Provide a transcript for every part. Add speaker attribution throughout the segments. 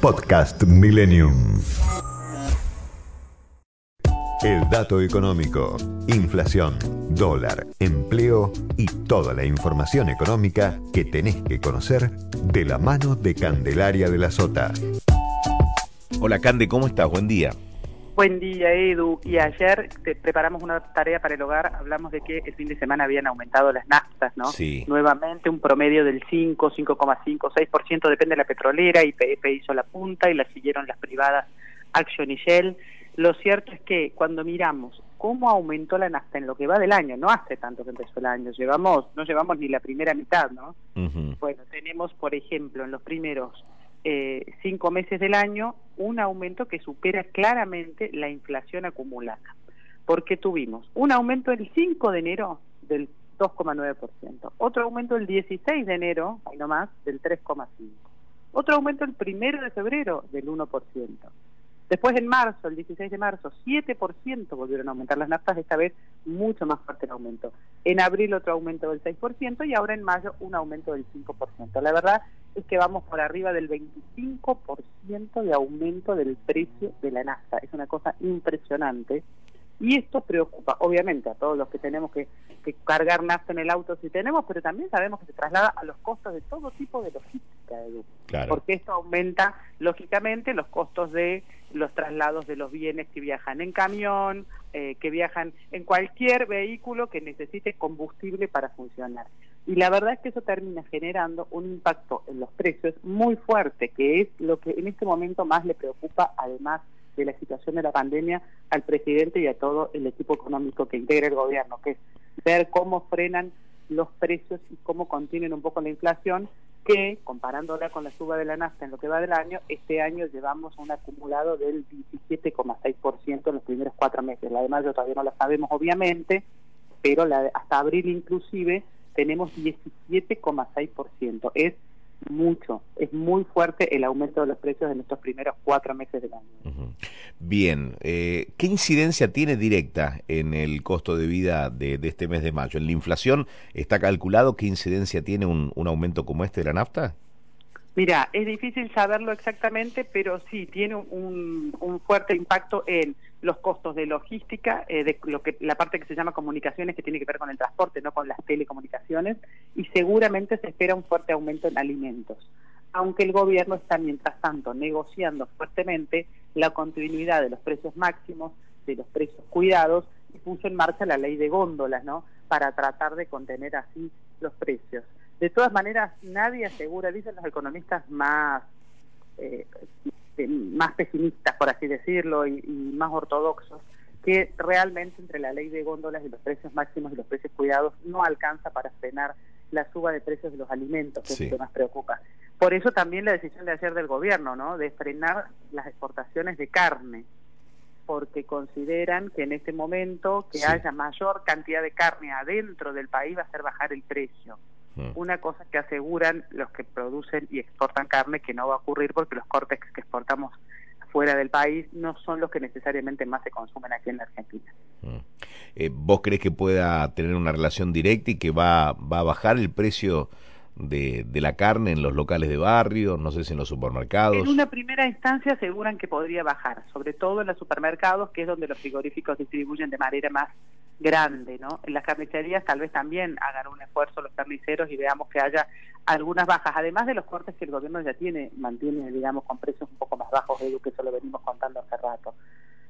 Speaker 1: Podcast Millennium. El dato económico, inflación, dólar, empleo y toda la información económica que tenés que conocer de la mano de Candelaria de la Sota.
Speaker 2: Hola Cande, ¿cómo estás? Buen día.
Speaker 3: Buen día, Edu. Y ayer te preparamos una tarea para el hogar. Hablamos de que el fin de semana habían aumentado las naftas, ¿no?
Speaker 2: Sí.
Speaker 3: Nuevamente un promedio del 5, 5,5, 6%, depende de la petrolera. YPF hizo la punta y la siguieron las privadas Action y Shell. Lo cierto es que cuando miramos cómo aumentó la nafta en lo que va del año, no hace tanto que empezó el año, llevamos, no llevamos ni la primera mitad, ¿no? Bueno, tenemos, por ejemplo, en los primeros eh, cinco meses del año, un aumento que supera claramente la inflación acumulada. Porque tuvimos un aumento el 5 de enero del 2,9%, otro aumento el 16 de enero, ahí nomás, del 3,5%, otro aumento el primero de febrero del 1%. Después en marzo, el 16 de marzo, 7% volvieron a aumentar las naftas, esta vez mucho más fuerte el aumento. En abril otro aumento del 6% y ahora en mayo un aumento del 5%. La verdad es que vamos por arriba del 25% de aumento del precio de la nafta. Es una cosa impresionante. Y esto preocupa, obviamente, a todos los que tenemos que, que cargar nafta en el auto si tenemos, pero también sabemos que se traslada a los costos de todo tipo de logística, Edu
Speaker 2: Claro.
Speaker 3: porque esto aumenta lógicamente los costos de los traslados de los bienes que viajan en camión, eh, que viajan en cualquier vehículo que necesite combustible para funcionar. Y la verdad es que eso termina generando un impacto en los precios muy fuerte, que es lo que en este momento más le preocupa, además de la situación de la pandemia, al presidente y a todo el equipo económico que integra el gobierno, que es ver cómo frenan los precios y cómo contienen un poco la inflación, que comparándola con la suba de la nafta en lo que va del año, este año llevamos un acumulado del 17,6% en los primeros cuatro meses. La de mayo todavía no la sabemos, obviamente, pero la de- hasta abril inclusive tenemos 17,6%. Es mucho, es muy fuerte el aumento de los precios en estos primeros cuatro meses del año.
Speaker 2: Bien, eh, ¿qué incidencia tiene directa en el costo de vida de, de este mes de mayo? ¿En la inflación está calculado qué incidencia tiene un, un aumento como este de la nafta?
Speaker 3: Mira, es difícil saberlo exactamente, pero sí tiene un, fuerte impacto en los costos de logística, eh, de lo que la parte que se llama comunicaciones, que tiene que ver con el transporte, no con las telecomunicaciones, y seguramente se espera un fuerte aumento en alimentos. Aunque el gobierno está, mientras tanto, negociando fuertemente la continuidad de los precios máximos, de los precios cuidados, y puso en marcha la ley de góndolas, ¿no? Para tratar de contener así los precios. De todas maneras, nadie asegura, dicen los economistas más eh, más pesimistas, por así decirlo, y, y más ortodoxos, que realmente entre la ley de góndolas y los precios máximos y los precios cuidados no alcanza para frenar la suba de precios de los alimentos, que
Speaker 2: Sí.
Speaker 3: es lo que más preocupa. Por eso también la decisión de ayer del gobierno, ¿no? De frenar las exportaciones de carne, porque consideran que en este momento que
Speaker 2: Sí.
Speaker 3: haya mayor cantidad de carne adentro del país va a hacer bajar el precio Una cosa que aseguran los que producen y exportan carne que no va a ocurrir porque los cortes que exportamos fuera del país no son los que necesariamente más se consumen aquí en la Argentina.
Speaker 2: Eh, ¿Vos crees que pueda tener una relación directa y que va, va a bajar el precio de, de la carne en los locales de barrio, no sé si en los supermercados?
Speaker 3: En una primera instancia aseguran que podría bajar, sobre todo en los supermercados, que es donde los frigoríficos distribuyen de manera más grande, ¿no? En las carnicerías tal vez también hagan un esfuerzo los carniceros y veamos que haya algunas bajas, además de los cortes que el gobierno ya tiene, mantiene, digamos, con precios un poco más bajos, Edu, que eso lo venimos contando hace rato.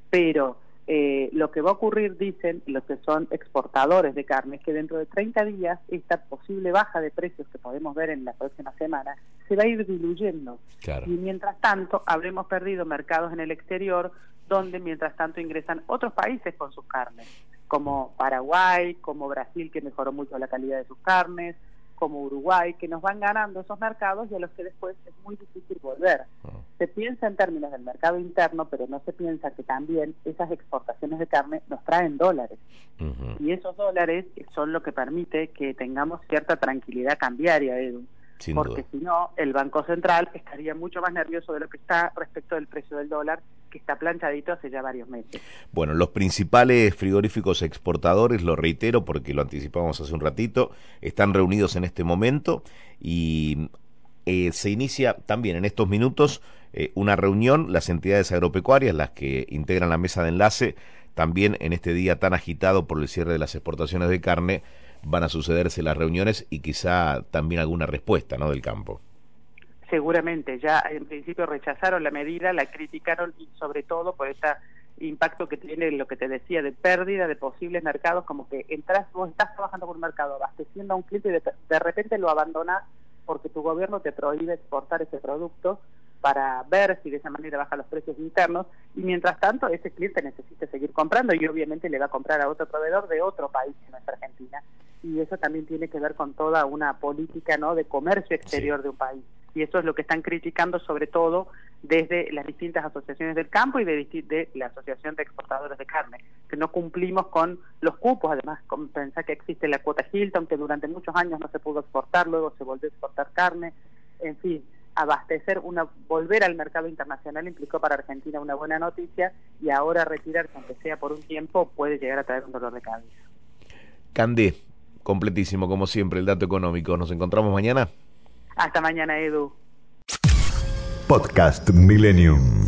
Speaker 3: Pero eh, lo que va a ocurrir, dicen los que son exportadores de carne, es que dentro de 30 días esta posible baja de precios que podemos ver en la próxima semana se va a ir diluyendo.
Speaker 2: Claro.
Speaker 3: Y mientras tanto, habremos perdido mercados en el exterior donde mientras tanto ingresan otros países con sus carnes, como Paraguay, como Brasil, que mejoró mucho la calidad de sus carnes, como Uruguay, que nos van ganando esos mercados y a los que después es muy difícil volver.
Speaker 2: Ah.
Speaker 3: Se piensa en términos del mercado interno, pero no se piensa que también esas exportaciones de carne nos traen dólares. Y esos dólares son lo que permite que tengamos cierta tranquilidad cambiaria, Edu.
Speaker 2: Sin
Speaker 3: porque si no, el Banco Central estaría mucho más nervioso de lo que está respecto del precio del dólar, que está planchadito hace ya varios meses.
Speaker 2: Bueno, los principales frigoríficos exportadores, lo reitero porque lo anticipamos hace un ratito, están reunidos en este momento y eh, se inicia también en estos minutos eh, una reunión, las entidades agropecuarias, las que integran la mesa de enlace, también en este día tan agitado por el cierre de las exportaciones de carne, van a sucederse las reuniones y quizá también alguna respuesta ¿no? del campo.
Speaker 3: Seguramente, ya en principio rechazaron la medida, la criticaron y sobre todo por este impacto que tiene lo que te decía de pérdida de posibles mercados, como que entras, vos estás trabajando por un mercado abasteciendo a un cliente y de, de repente lo abandonás porque tu gobierno te prohíbe exportar ese producto para ver si de esa manera baja los precios internos y mientras tanto ese cliente necesita seguir comprando y obviamente le va a comprar a otro proveedor de otro país que no es Argentina. Y eso también tiene que ver con toda una política no de comercio exterior
Speaker 2: Sí.
Speaker 3: de un país. Y eso es lo que están criticando sobre todo desde las distintas asociaciones del campo y de, de la Asociación de Exportadores de Carne, que no cumplimos con los cupos, además pensar que existe la cuota Hilton, que durante muchos años no se pudo exportar, luego se volvió a exportar carne, en fin, abastecer, una volver al mercado internacional implicó para Argentina una buena noticia y ahora retirarse, aunque sea por un tiempo, puede llegar a traer un dolor de cabeza.
Speaker 2: Candé, completísimo como siempre el dato económico. Nos encontramos mañana.
Speaker 3: Hasta mañana, Edu.
Speaker 1: Podcast Millennium.